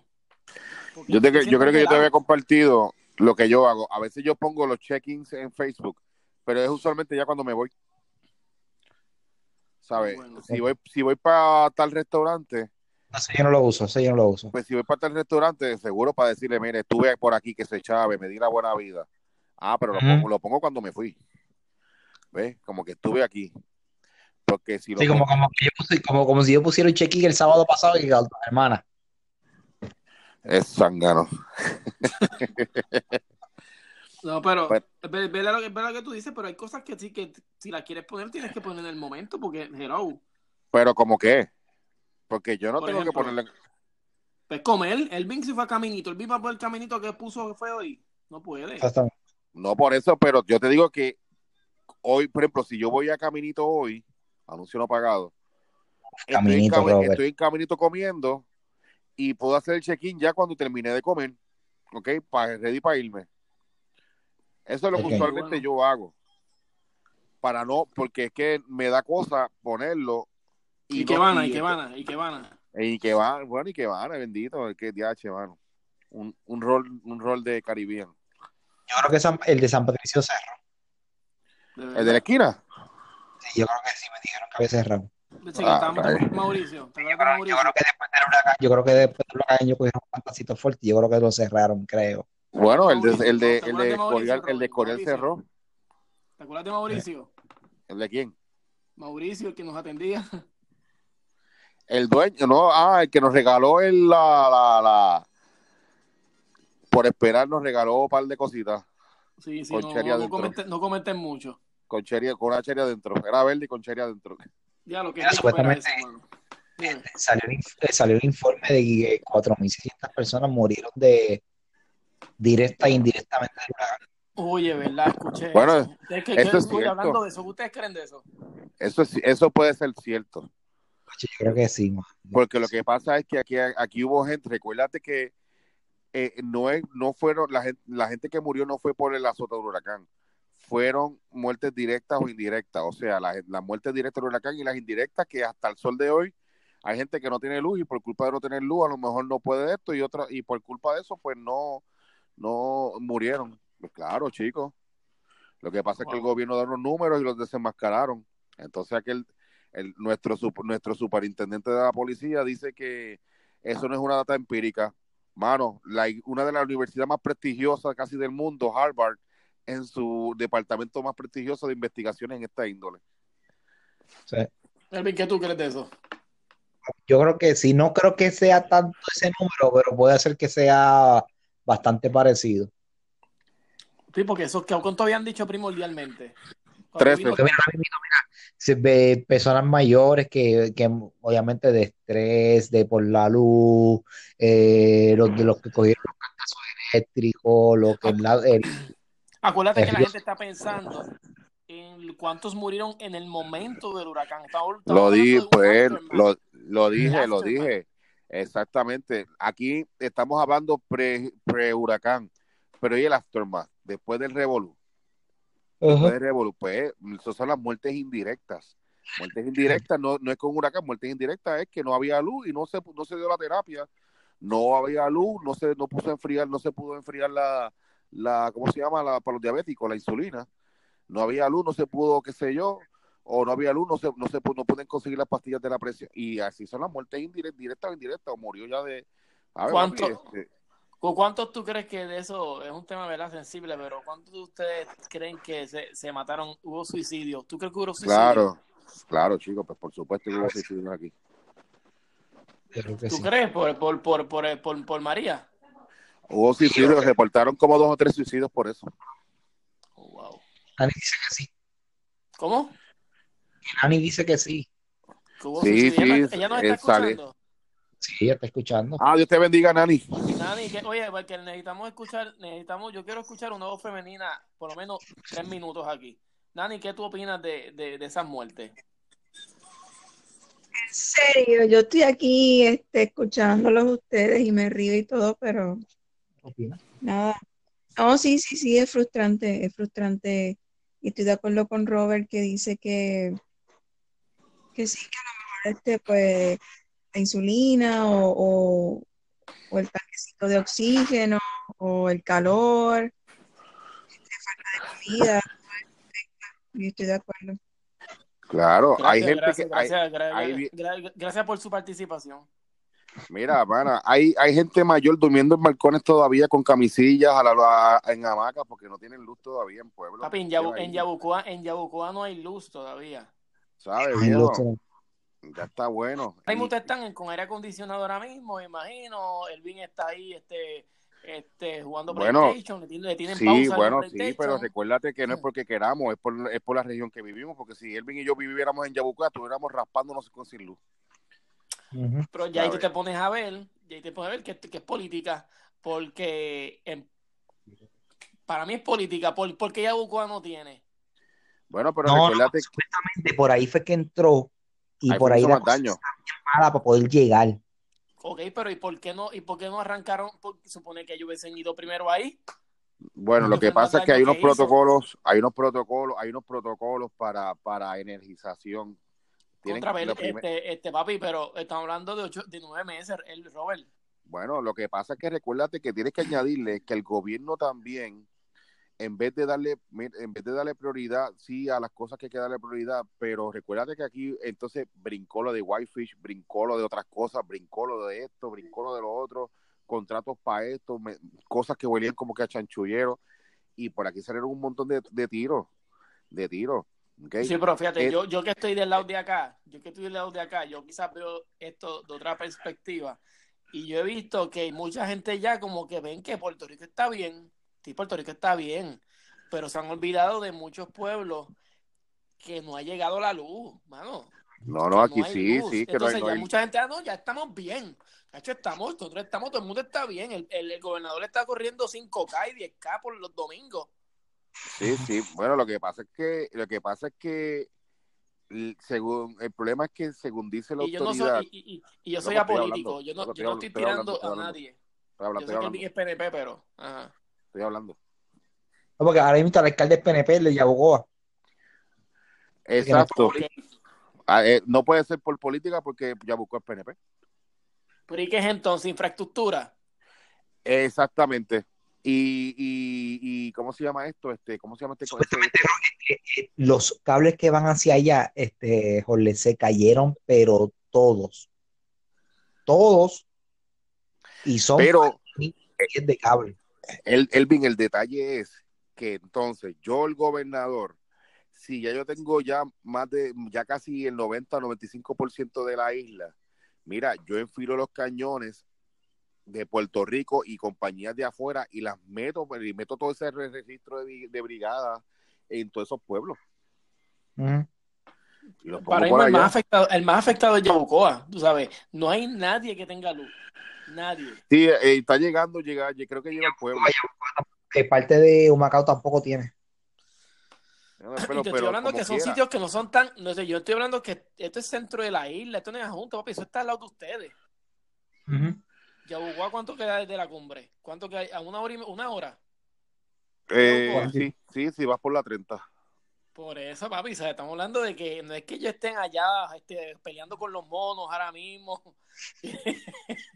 Porque Yo, te- yo creo que yo te había compartido lo que yo hago. A veces yo pongo los check-ins en Facebook, pero es usualmente ya cuando me voy. ¿Sabes? Bueno. Si voy, si voy para tal restaurante, Ese yo no lo uso, ese yo no lo uso. pues si voy para tal restaurante, seguro para decirle, mire, estuve por aquí que se chave, me di la buena vida. Ah, pero lo, pongo, lo pongo cuando me fui. ¿Ves? Como que estuve aquí. Porque si lo Sí, como, como, que yo puse- como, como si yo pusiera un check-in el sábado pasado y que hermana. es sangano. *laughs* No, pero Pues- verdad lo que, verdad lo que tú dices, pero hay cosas que sí que si las quieres poner tienes que poner en el momento porque hello. Pero como que, porque yo no Por tengo ejemplo, que ponerle... Pues comer, el Vin si fue a caminito, el Vin va por el caminito que puso que fue hoy. No puede. Exactamente. No por eso, pero yo te digo que hoy, por ejemplo, si yo voy a Caminito hoy, anuncio no pagado, estoy, en, Caminito, cami- Robert. estoy en Caminito comiendo y puedo hacer el check-in ya cuando terminé de comer, ¿ok? Para ready para irme. Eso es lo que usualmente Bueno. yo hago. Para no, porque es que me da cosa ponerlo. Y, no- que van, y y- que van, y que van. Y que van, bueno, y que van, bendito, que DH, mano. Un, un rol, un rol de Caribbean. Yo creo que San- el de San Patricio cerró. ¿El de la esquina? Sí, yo creo que sí me dijeron que había cerrado. Ah, con Mauricio. ¿Te Yo creo, yo Mauricio? creo que después del huracán, yo creo que después del huracán ellos cogieron un pantacito fuerte y yo creo que lo cerraron, creo. Bueno, el de, el de, ¿te el de Corial, el de? Corial cerró. ¿Te acuerdas de Mauricio? ¿El de quién? Mauricio, el que nos atendía. El dueño, no, ah, el que nos regaló el, la, la, la, por esperar nos regaló un par de cositas Sí, sí, no, no, comenten, no comenten mucho. Con cherry, con una cherry adentro. Era verde y con cherry adentro. Ya lo que Mira, eso, supuestamente-. Salió eh, salió el informe de que 4.600 personas murieron de directa e indirectamente del huracán. Oye, ¿verdad? Escuché Bueno, eso. Es que, eso que- es oye, cierto. hablando de eso, ¿ustedes creen de eso? Eso es, eso puede ser cierto. Yo creo que sí, man. Porque lo que pasa es que aquí, aquí hubo gente, recuérdate que eh, no es, no fueron, la gente, la gente que murió no fue por el azote del huracán, fueron muertes directas o indirectas, o sea, las las muertes directas del huracán y las indirectas que hasta el sol de hoy hay gente que no tiene luz y por culpa de no tener luz a lo mejor no puede esto y otra y por culpa de eso pues no no murieron. Pues claro, chicos. Lo que pasa es que el gobierno da unos números y los desenmascararon. Entonces aquel el, nuestro nuestro superintendente de la policía dice que eso no es una data empírica. Mano, la, una de las universidades más prestigiosas casi del mundo, Harvard, en su departamento más prestigioso de investigaciones en esta índole. Elvin, ¿qué tú crees de eso? yo creo que sí, no creo que sea tanto ese número, pero puede ser que sea bastante parecido. Sí, porque eso, ¿cuánto habían dicho primordialmente? Porque mira, mira, se ve personas mayores que, que obviamente de estrés, de por la luz, eh, los de los que cogieron los cantazos eléctricos, lo que la- el- Acuérdate que la gente está pensando en cuántos murieron en el momento del huracán. Estamos Lo dije, pues, lo, lo dije, lo dije. Exactamente. Aquí estamos hablando pre, pre-huracán, pero ¿y el aftermath? Después del revolú. Después del revolú, pues, esas son las muertes indirectas. Muertes indirectas no, no es con huracán, muertes indirectas es que no había luz y no se, no se dio la terapia. No había luz, no se no puso a enfriar, no se pudo enfriar la, la ¿cómo se llama? La, para los diabéticos, la insulina. No había luz, no se pudo, qué sé yo, o no había luz, no se, no se no pueden conseguir las pastillas de la presión. Y así son las muertes indirectas, directas o indirectas, o murió ya de. A ver, ¿Cuánto? papi, este, ¿Cu- ¿Cuántos tú crees que de eso es un tema verdad sensible, pero cuántos de ustedes creen que se, se mataron, hubo suicidio? ¿Tú crees que hubo suicidio? claro, claro, chicos, pues por supuesto que hubo suicidios aquí. que ¿Tú sí. crees por, por, por, por, por, por María? Hubo suicidios, reportaron como dos o tres suicidios por eso. Oh, wow. Nani dice que sí. ¿Cómo? Nani dice que sí. ¿Que hubo Sí, suicidio? ella, sí, ella nos él está sale. escuchando. Sí, ella está escuchando. Ah, Dios te bendiga, Nani. Nani, que, oye, porque necesitamos escuchar, necesitamos, yo quiero escuchar una voz femenina, por lo menos tres minutos aquí. Nani, ¿qué tú opinas de, de, de esas muertes? En serio, yo estoy aquí este, escuchándolos ustedes y me río y todo, pero ¿Qué opinas? nada. No, sí, sí, sí, es frustrante, es frustrante. Y estoy de acuerdo con Robert que dice que, que sí, que a lo mejor este, pues, la insulina o, o, o el tanquecito de oxígeno o el calor, este, falta de comida. Yo estoy de acuerdo. Claro, hay gente gracias, que... hay- gracias, hay- gracias por su participación. Mira, mana, hay, hay gente mayor durmiendo en balcones todavía con camisillas a la, a- en hamacas porque no tienen luz todavía en pueblo. Papi, en, Yabu- Ahí, en, Yabucoa, en Yabucoa no hay luz todavía. ¿Sabes. Ya está bueno. Ahí Y- ustedes están con aire acondicionado ahora mismo, me imagino. Elvin está ahí este, este, jugando Bueno, PlayStation, le tienen, le tienen Sí, pausa bueno, sí, pero recuérdate que no es porque queramos, es por, es por la región que vivimos, porque si Elvin y yo viviéramos en Yabucoa, estuviéramos raspándonos con sin luz. Pero ya ahí te pones a ver, ya ahí te pones a ver que, que es política, porque en- para mí es política, por, porque Yabucoa no tiene. Bueno, pero No, no, recuérdate, supuestamente por ahí fue que entró y Ahí por ahí la cosa daño. mala para poder llegar. Ok, pero ¿y por qué no, y por qué no arrancaron? Porque supone que ellos hubiesen ido primero ahí. bueno, lo que pasa es que hay unos que protocolos, hay unos protocolos, hay unos protocolos para, para energización. Tienen- lo primer- este, este papi, pero estamos hablando de ocho, de nueve meses, el Robert. Bueno, lo que pasa es que recuérdate que tienes que añadirle que el gobierno también, en vez de darle, en vez de darle prioridad, sí, a las cosas que hay que darle prioridad, pero recuérdate que aquí entonces brincó lo de Whitefish, brincó lo de otras cosas, brincó lo de esto, brincó lo de lo otro, contratos para esto, me- cosas que huelían como que a chanchullero, y por aquí salieron un montón de, de tiros, de tiros. Sí, pero fíjate, Es- yo, yo que estoy del lado de acá, yo que estoy del lado de acá, yo quizás veo esto de otra perspectiva. Y yo he visto que mucha gente ya como que ven que Puerto Rico está bien, sí, Puerto Rico está bien, pero se han olvidado de muchos pueblos que no ha llegado la luz, mano. No, no, aquí sí, luz. sí, que no hay- Entonces no ya hay- mucha gente, ah, no, ya estamos bien. De hecho, estamos, nosotros estamos, todo el mundo está bien. El, el, el gobernador está corriendo 5K y 10K por los domingos. Sí, sí. Bueno, lo que pasa es que, lo que pasa es que, según, el problema es que según dice la Y yo no autoridad, soy, y, y- y yo No, soy no, estoy apolítico. yo no, no, yo no estoy estoy hablando, tirando estoy a nadie. estoy hablando, Yo estoy sé que hablando, Big es PNP, pero. Ajá. estoy hablando. No, porque ahora mismo el alcalde es PNP de Yabucoa. Exacto. Ah, eh, no puede ser por política porque ya buscó el PNP. Pero ¿y qué es entonces? Infraestructura. Exactamente. Y, y, y ¿cómo se llama esto? Este, ¿cómo se llama este? Supuestamente, Los cables que van hacia allá, este, Jorge, se cayeron, pero todos. Todos. Y son Pero de cable. el, Elvin, el detalle es que entonces yo, el gobernador, si ya yo tengo ya más de, ya casi el 90-95% de la isla, mira, yo enfilo los cañones de Puerto Rico y compañías de afuera y las meto, y meto todo ese re- registro de, brigadas en todos esos pueblos. Para mí el más afectado, el más afectado es Yabucoa, tú sabes. No hay nadie que tenga luz. Nadie. Sí, eh, está llegando, llega, yo creo que llega al pueblo. Que parte de Humacao tampoco tiene. Pero, estoy hablando que son quiera. sitios que no son tan. No sé, yo estoy hablando que esto es centro de la isla, esto no es junto, papi, eso está al lado de ustedes. Yabucoa, ¿cuánto queda desde la cumbre? ¿Cuánto queda? ¿A una hora? y ¿Una hora? Eh, sí, sí, sí, vas por la 30. Por eso, papi, ¿sabes? estamos hablando de que no es que ellos estén allá este, peleando con los monos ahora mismo. *laughs*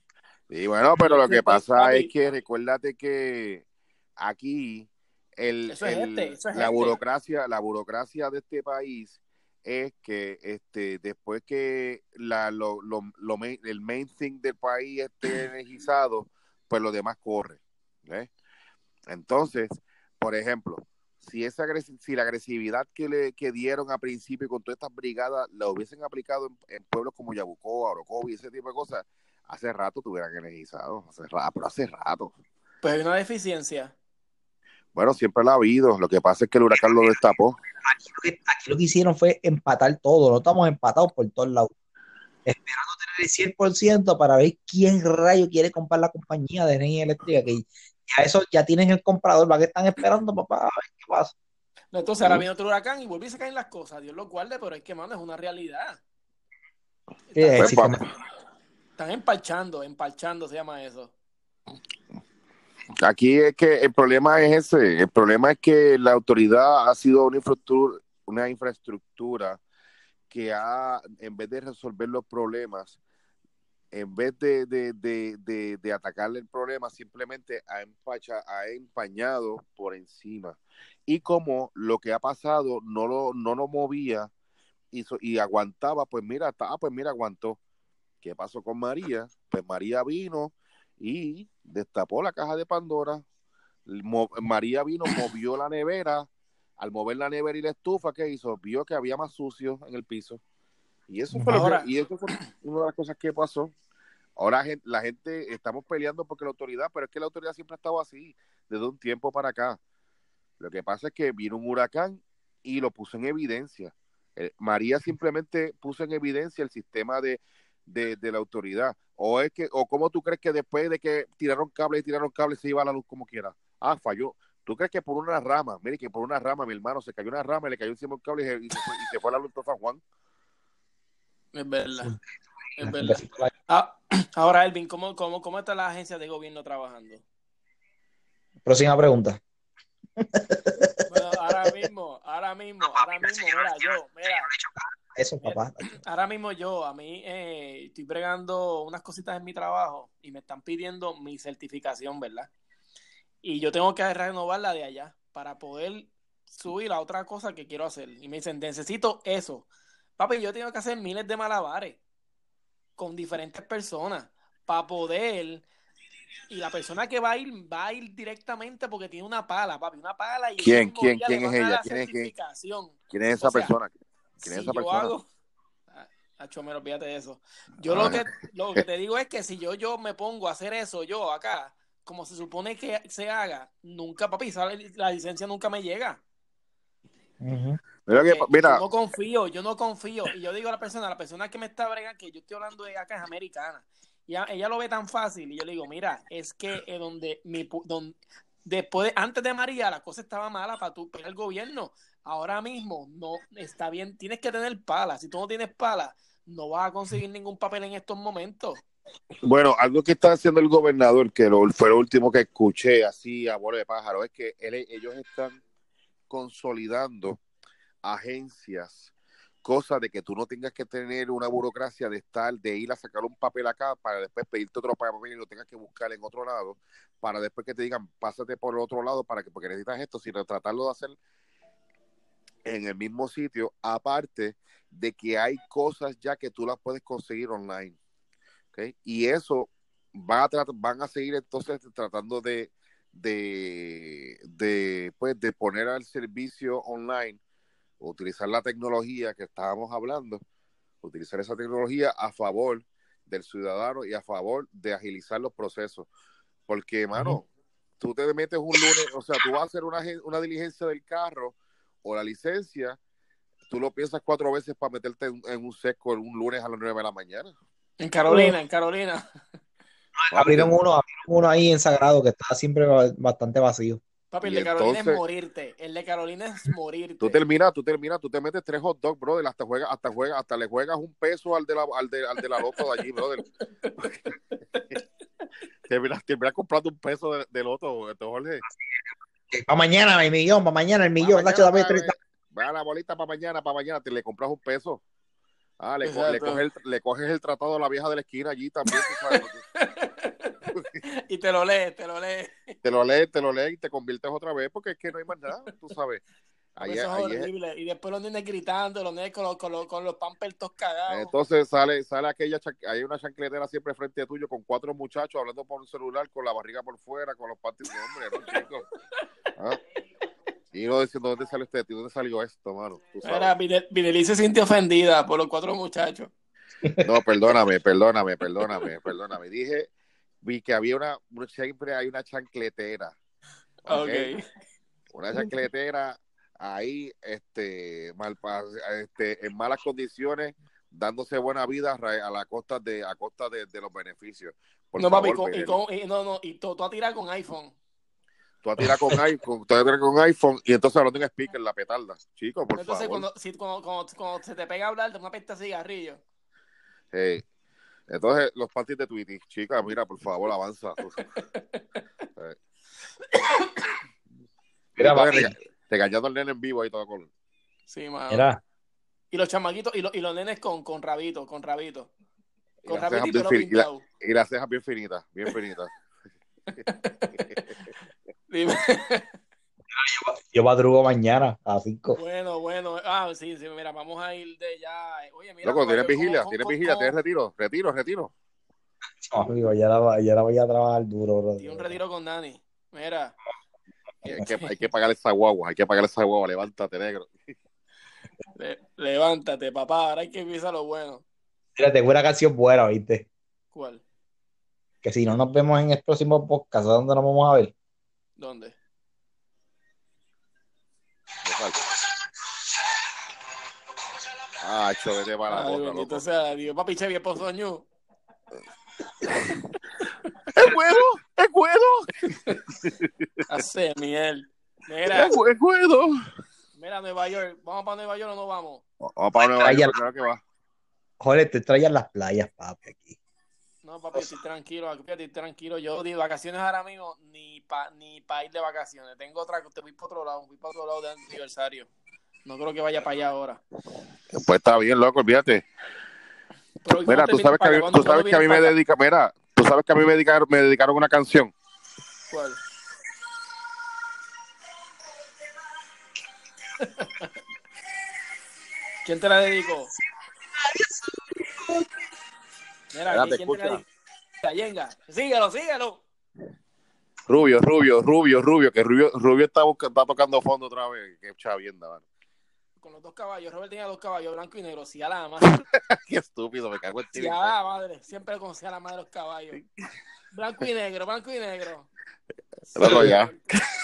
Sí, bueno, pero lo que Este, pasa papi. es que recuérdate que aquí el, Eso es el- este, es la este. burocracia, la burocracia de este país es que este después que la, lo, lo, lo main- el main thing del país esté *clears throat* energizado, pues lo demás corre. Entonces, por ejemplo, si esa si la agresividad que le que dieron a principio con todas estas brigadas la hubiesen aplicado en, en pueblos como Yabucoa, Orocovi, ese tipo de cosas, hace rato tuvieran energizado, hace rato, pero hace rato. Pues hay una deficiencia. Bueno, siempre la ha habido, lo que pasa es que el huracán lo destapó. Aquí lo, que, aquí lo que hicieron fue empatar todo. No estamos empatados por todos lados. Esperando tener el 100% para ver quién rayo quiere comprar la compañía de energía eléctrica. Que ya eso ya tienen el comprador. ¿Para qué están esperando, papá? A ver qué pasa. Entonces ahora viene otro huracán y vuelve y se caen las cosas. Dios lo guarde, pero es que, mano, es una realidad. Sí, Están, Pues, están empalchando, empalchando se llama eso. Aquí es que el problema es ese, el problema es que la autoridad ha sido una infraestructura, una infraestructura que ha, en vez de resolver los problemas, en vez de, de, de, de, atacarle el problema, simplemente ha, empacha, ha empañado por encima. Y como lo que ha pasado no lo, no lo movía y, y aguantaba, pues mira, ah, pues mira, aguantó. ¿Qué pasó con María? Pues María vino y destapó la caja de Pandora. Mo- María vino, movió la nevera. Al mover la nevera y la estufa, ¿qué hizo? Vio que había más sucio en el piso. Y eso fue, lo que- Ahora- y eso fue una de las cosas que pasó. Ahora la gente, estamos peleando porque la autoridad, pero es que la autoridad siempre ha estado así, desde un tiempo para acá. Lo que pasa es que vino un huracán y lo puso en evidencia. Eh, María simplemente puso en evidencia el sistema de, de, de la autoridad. O es que, o cómo tú crees que después de que tiraron cable y tiraron cable se iba la luz como quiera. Ah, falló. ¿Tú crees que por una rama, mire que por una rama, mi hermano, se cayó una rama y le cayó encima un cable y se, y se fue, y se fue la luz todo San Juan? Es verdad. Es verdad. a Ah, *clears throat* ahora, Elvin, ¿cómo, cómo, ¿cómo está la agencia de gobierno trabajando? Próxima pregunta. Bueno, ahora mismo, ahora mismo, ahora mismo, mira, yo, mira, Eso, papá. ahora mismo yo, a mí eh, estoy bregando unas cositas en mi trabajo y me están pidiendo mi certificación, ¿verdad? Y yo tengo que renovarla de allá para poder subir a otra cosa que quiero hacer. Y me dicen, necesito eso. Papi, yo tengo que hacer miles de malabares con diferentes personas para poder... Y la persona que va a ir, va a ir directamente porque tiene una pala, papi, una pala. Y ¿Quién? ¿Quién? ¿Quién es ella? la ¿Quién es- quién- certificación. ¿Quién es esa O sea, persona? ¿Quién es si esa yo persona? hago. Ah, Acho, mero, olvídate de eso. Yo Ah. lo que, lo que te digo es que si yo, yo me pongo a hacer eso, yo acá, como se supone que se haga, nunca, papi, sale, la licencia nunca me llega. Mira, que- mira, Yo no confío, yo no confío. Y yo digo a la persona, la persona que me está bregando, que yo estoy hablando de acá es americana. Y a- ella lo ve tan fácil. Y yo le digo, mira, es que eh, donde mi pu- don- después, de- antes de María, la cosa estaba mala para tu para el gobierno. Ahora mismo no está bien, tienes que tener pala. Si tú no tienes pala, no vas a conseguir ningún papel en estos momentos. Bueno, algo que está haciendo el gobernador, que fue lo último que escuché así a bola de pájaro, es que ellos están consolidando agencias, cosa de que tú no tengas que tener una burocracia de estar, de ir a sacar un papel acá para después pedirte otro papel y lo tengas que buscar en otro lado, para después que te digan, pásate por el otro lado para que, porque necesitas esto, sino tratarlo de hacer en el mismo sitio, aparte de que hay cosas ya que tú las puedes conseguir online. ¿ok? Y eso va a van a seguir entonces tratando de, de, de, pues, de poner al servicio online, utilizar la tecnología que estábamos hablando, utilizar esa tecnología a favor del ciudadano y a favor de agilizar los procesos. Porque, mano, tú te metes un lunes, o sea, tú vas a hacer una, una diligencia del carro o la licencia, tú lo piensas cuatro veces para meterte en, en un seco un lunes a las nueve de la mañana. En Carolina, en Carolina. Abrieron uno, abrieron uno ahí en Sagrado que está siempre ba- bastante vacío. Papi, el de Carolina entonces- es morirte. El de Carolina es *laughs* morirte. Tú terminas, tú terminas, tú te metes tres hot dogs, brother, hasta juegas, hasta juegas, hasta le juegas un peso al de la, al de, al de la loto de allí, brother. *laughs* terminas, terminas comprando un peso de, de loto, este, Jorge. Para mañana el millón, para mañana el millón. Nacho, dame mañana, treinta. va, va la bolita para mañana, para mañana, te le compras un peso. Ah, le, co- le, Exacto. coges el, le coges el tratado a la vieja de la esquina allí también, tú sabes, *laughs* y te lo lees, te lo lees. te lo lees, te lo lees y te conviertes otra vez porque es que no hay más nada, tú sabes. Ahí, Eso es horrible. Y después los nenes gritando, los nenes con los, con los, con los pampers todos cagados. Entonces sale, sale aquella, hay una chancletera siempre frente a tuyo con cuatro muchachos hablando por un celular, con la barriga por fuera, con los panties de hombre, ¿no, chicos? ¿Ah? Y uno diciendo, ¿dónde salió este? ¿Dónde salió esto, mano? Videl- Videli se sintió ofendida por los cuatro muchachos. No, perdóname, perdóname, perdóname, perdóname. Dije, vi que había una, siempre hay una chancletera. ¿ok? Ok. Una chancletera ahí, este, mal, este, en malas condiciones, dándose buena vida a la costa de, a costa de, de los beneficios. Por no, papi, favor, con- y, con, y no, no, y tú, tú a tirar con iPhone. Tú a tirar con iPhone, tú a tirar con iPhone y entonces hablando en speaker, la petarda. Chicos, por Entonces, favor. cuando, si, cuando, cuando, cuando se te pega a hablar de una pesta de cigarrillo. Hey. Entonces, los panties de Tweety, chicas, mira, por favor, avanza. *laughs* Eh. Mira, Entonces, papi. Rega- regañando al nene en vivo ahí todo con. Sí, mano. Mira, Y los chamaquitos, y, los- y los nenes con, con rabito, con rabito. Y Con las rabito y bien pelo fin- y la- y las cejas bien finitas, bien finitas. *laughs* Dime. Yo madrugo mañana a las 5. Bueno, bueno. Ah, sí, sí, mira, vamos a ir de ya. Oye, mira. Loco, tienes vigilia, ¿cómo- tienes vigilia, tienes retiro, retiro, retiro. Amigo, ya la, ya la voy a trabajar duro, bro. Tiene un retiro con Dani. Mira. Hay que, hay que pagar esa guagua, hay que pagar esa guagua, levántate, negro. *laughs* Le- levántate, papá. Ahora hay que empieza lo bueno. Mira, tengo una canción buena, ¿viste? ¿Cuál? Que si no nos vemos en el próximo podcast, ¿a dónde nos vamos a ver? ¿Dónde? Ah, hecho, vete para la Ay, boca, bendito loco. sea Dios. Papi, Chevy, esposo ñu. ¡Es bueno! ¡Es bueno! Hace miel. Mira, ¡Es es bueno! mira, Nueva York. ¿Vamos para Nueva York o no vamos? Vamos para Nueva. York, claro que va. Joder, te traían las playas, papi, aquí. No, papi, estoy tranquilo, aquí estoy tranquilo. Yo de vacaciones ahora mismo, ni pa, ni pa ir de vacaciones. Tengo otra, te voy para otro lado, voy para otro lado de aniversario. No creo que vaya para allá ahora. Pues está bien, loco, olvídate. Pero, ¿y Mira, tú sabes que tú sabes ¿Cuándo que a mí me dedica, mira, tú sabes que a mí me dedicaron, me dedicaron una canción. ¿Cuál? *laughs* ¿Quién te la dedicó? Mira, Espérate, ¿quién te la dedicó? Síguelo, síguelo. Rubio, Rubio, Rubio, Rubio, que Rubio, Rubio está, busca- está tocando fondo otra vez. Qué chavienda, mano. Con los dos caballos. Robert tenía dos caballos, blanco y negro. Si a la madre. *laughs* Qué estúpido, me cago en ti. Si a la madre. Siempre con si a la madre los caballos. *laughs* Blanco y negro, blanco y negro. Loco, ya.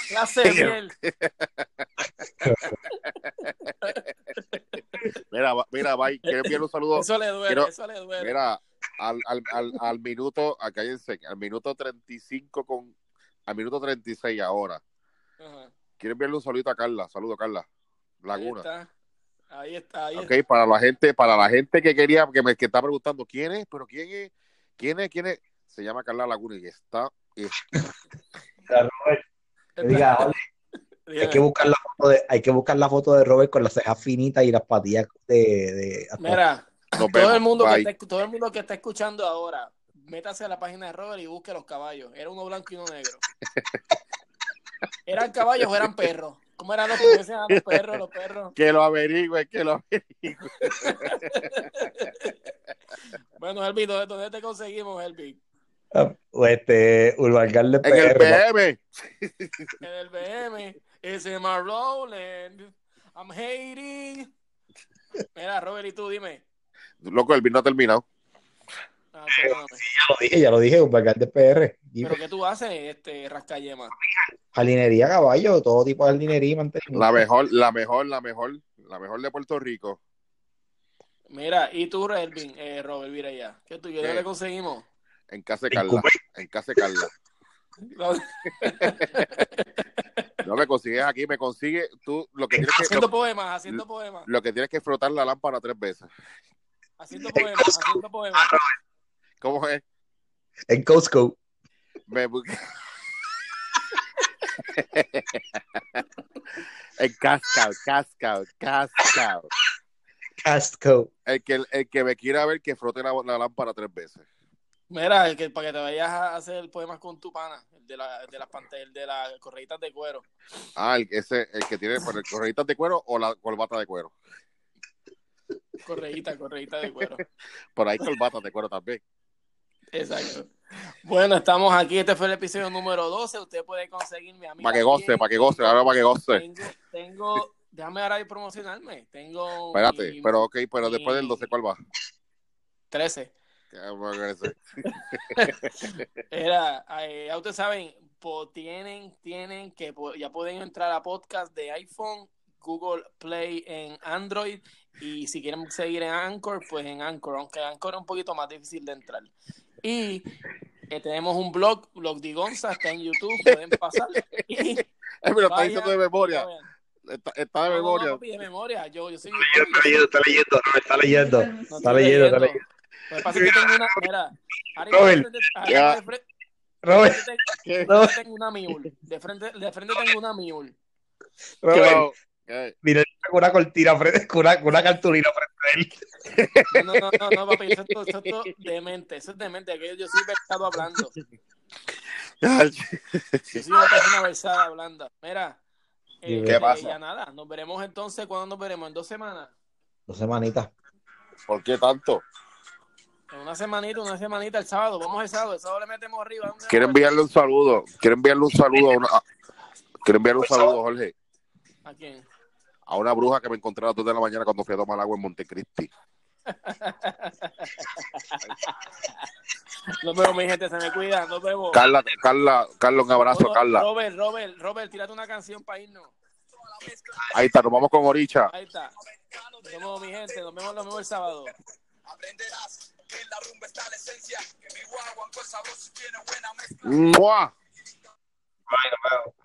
Clase de miel. *laughs* Mira, mira, bye. Quiero enviar un saludo. Eso le duele, Quiero- eso le duele. Mira, al, al, al, al minuto, acá cállense, al minuto 35 con, al minuto 36 ahora. Ajá. Quiero enviarle un saludito a Carla. Saludo, Carla. Ahí Laguna. está. Ahí está, ahí Ok, para la gente, para la gente que quería, que me que está preguntando quién es, pero quién es, quién es, quién es, se llama Carla Laguna y está, es- *laughs* Que diga, "Ole, Dime. hay que buscar la foto de, hay que buscar la foto de Robert con las cejas finitas y las patillas de, Mira, nos todo vemos. el, mundo que está, todo el mundo que está escuchando ahora, métase a la página de Robert y busque los caballos. Era uno blanco y uno negro. *laughs* ¿Eran caballos o eran perros? ¿Cómo eran los que decían los *laughs* perros, los perros? Que lo averigüe, que lo averigüe. *laughs* Bueno, Elvi, ¿dónde, dónde te conseguimos, Elvi? o este Urban Garden En el PM. *laughs* En el BM. Is it my rolling? I'm hating. Mira, Robert, y tú dime. Loco, el vino no ha terminado. Ah, perdóname. ya lo dije, ya lo dije, Urban Garden PR. Y ¿Pero qué tú haces, este, Rascayema? jardinería caballo, todo tipo de jardinería y mantenimiento. La mejor, la mejor, la mejor, la mejor de Puerto Rico. Mira, y tú, Elvin, eh, Robert, mira ya. ¿Qué tú? ¿Yo ¿Qué? le conseguimos? En casa de Carla. En casa de Carla. *laughs* No me consigues aquí, me consigue tú lo que tienes que haciendo lo, poemas, haciendo poemas, lo que tienes que frotar la lámpara tres veces. haciendo poemas, haciendo poemas. ¿Cómo es? En Costco. Me bu- en Cascao, Cascao, Cascao. Costco. El que, el que me quiera ver que frote la, la lámpara tres veces. Mira, el que, para que te vayas a hacer poemas con tu pana, el de, la, el de las el de las correitas de cuero. Ah, el, ese, el que tiene por el correitas de cuero o la corbata de cuero. Correíta, correíta de cuero. Por ahí colbatas de cuero también. Exacto. Bueno, estamos aquí. Este fue el episodio número 12. Usted puede conseguir mi amiga. Para que goce, para que goce, ahora para que goce. Tengo, tengo, déjame ahora promocionarme. Tengo. Espérate, mi- pero ok, pero después del mi- 12, ¿cuál va? 13. Ya, bueno, ese. Era, eh, ya ustedes saben, po- tienen, tienen que, po- ya pueden entrar a podcast de iPhone, Google Play en Android y si quieren seguir en Anchor, pues en Anchor, aunque Anchor es un poquito más difícil de entrar. Y eh, tenemos un blog, Blog de Gonza, está en YouTube, *laughs* pueden pasar. *laughs* Y, Eh, lo está diciendo de memoria. Está, está de No, no, no, memoria. papi, de memoria. Yo, yo soy Está leyendo, está leyendo, está leyendo. no Está leyendo, está leyendo. Lo que pasa es que tengo una. Mira, Robert, de frente- ya. de frente- Robert, de frente ¿Qué? tengo- una mule. De frente, de frente tengo una mule. Robert, mira, con una cortina, con una, con una cartulina frente a él. No, no, no, no, papi, eso, es todo- eso es todo demente, eso es demente, que yo soy versado hablando. Yo soy una persona versada hablando. Mira, eh, ¿Qué eh, pasa? ya nada, nos veremos entonces, ¿cuándo nos veremos? ¿En dos semanas? Dos semanitas. ¿Por qué tanto? En una semanita, una semanita, el sábado, vamos el sábado, el sábado le metemos arriba. Quiero enviarle un saludo. Quiero enviarle un saludo a una. quiero enviarle un saludo, Jorge, ¿A quién? A una bruja que me encontré a las 2 de la mañana cuando fui a tomar agua en Montecristi. *laughs* Nos vemos, mi gente, se me cuida, nos vemos. Carla, Carla, Carla, un abrazo, Ro- Carla. Robert, Robert, Robert, tírate una canción para irnos. Ahí está, nos vamos con Oricha. Ahí está. Nos vemos, mi gente, nos vemos, nos vemos el sábado. Aprenderás que en la rumba está la esencia, que mi guaguanco sabroso tiene buena mezcla. ¡Mua! Nos *laughs* vemos.